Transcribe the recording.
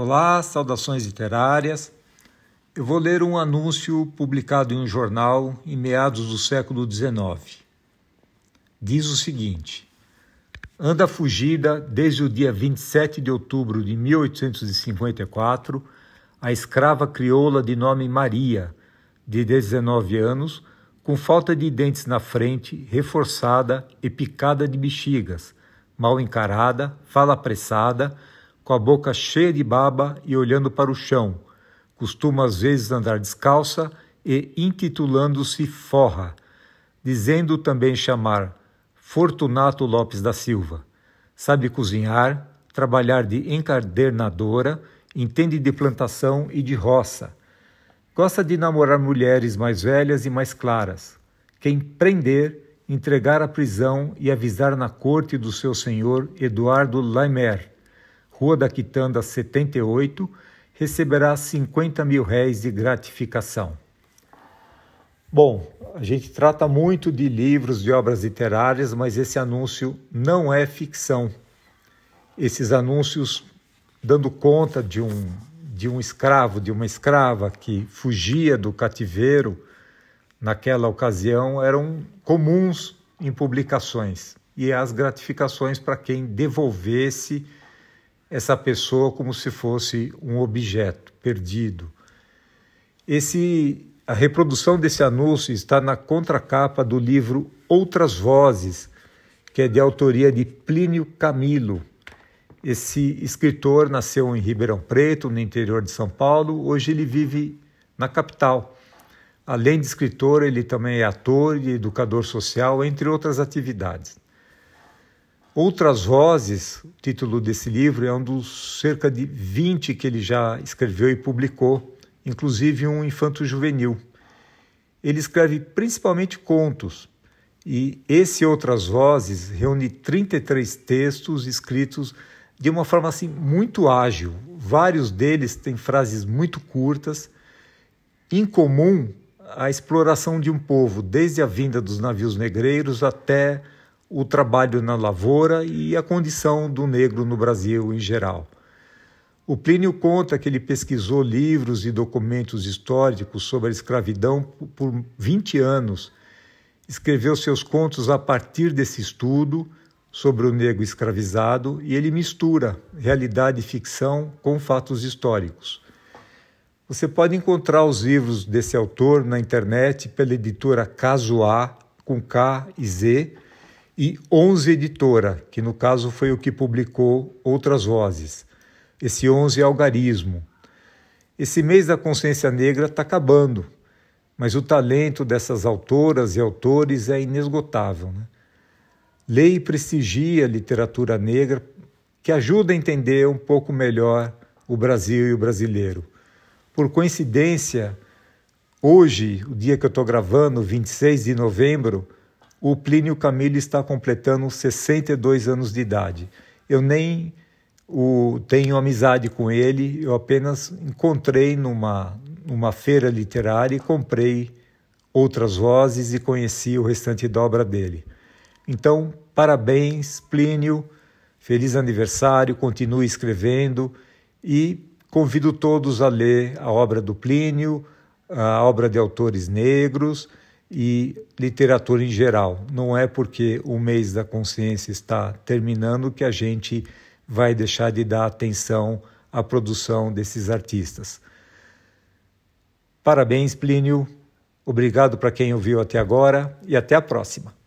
Olá, saudações literárias. Eu vou ler um anúncio publicado em um jornal em meados do século XIX. Diz o seguinte: Anda fugida desde o dia 27 de outubro de 1854 a escrava crioula de nome Maria, de 19 anos, com falta de dentes na frente, reforçada e picada de bexigas, mal encarada, fala apressada com a boca cheia de baba e olhando para o chão. Costuma às vezes andar descalça e intitulando-se Forra, dizendo também chamar Fortunato Lopes da Silva. Sabe cozinhar, trabalhar de encadernadora, entende de plantação e de roça. Gosta de namorar mulheres mais velhas e mais claras. Quem prender, entregar à prisão e avisar na corte do seu senhor Eduardo Laimer Rua da Quitanda 78, receberá 50 mil réis de gratificação. Bom, a gente trata muito de livros, de obras literárias, mas esse anúncio não é ficção. Esses anúncios dando conta de um, de um escravo, de uma escrava que fugia do cativeiro naquela ocasião eram comuns em publicações e as gratificações para quem devolvesse essa pessoa como se fosse um objeto perdido. Esse a reprodução desse anúncio está na contracapa do livro Outras Vozes, que é de autoria de Plínio Camilo. Esse escritor nasceu em Ribeirão Preto, no interior de São Paulo. Hoje ele vive na capital. Além de escritor, ele também é ator e educador social, entre outras atividades. Outras Vozes, o título desse livro, é um dos cerca de 20 que ele já escreveu e publicou, inclusive um infanto-juvenil. Ele escreve principalmente contos, e esse Outras Vozes reúne 33 textos escritos de uma forma assim muito ágil. Vários deles têm frases muito curtas, em comum a exploração de um povo, desde a vinda dos navios negreiros até o trabalho na lavoura e a condição do negro no Brasil em geral. O Plínio conta que ele pesquisou livros e documentos históricos sobre a escravidão por 20 anos. Escreveu seus contos a partir desse estudo sobre o negro escravizado e ele mistura realidade e ficção com fatos históricos. Você pode encontrar os livros desse autor na internet pela editora Casuá, com K e Z, e 11 Editora, que no caso foi o que publicou Outras Vozes. Esse 11 é algarismo. Esse mês da consciência negra está acabando, mas o talento dessas autoras e autores é inesgotável. Né? Leia e prestigie a literatura negra, que ajuda a entender um pouco melhor o Brasil e o brasileiro. Por coincidência, hoje, o dia que eu estou gravando, 26 de novembro, o Plínio Camilo está completando 62 anos de idade. Eu nem o, tenho amizade com ele, eu apenas encontrei numa, numa feira literária e comprei outras vozes e conheci o restante da obra dele. Então, parabéns, Plínio, feliz aniversário, continue escrevendo e convido todos a ler a obra do Plínio, a obra de autores negros e literatura em geral. Não é porque o mês da consciência está terminando que a gente vai deixar de dar atenção à produção desses artistas. Parabéns, Plínio. Obrigado para quem ouviu até agora e até a próxima.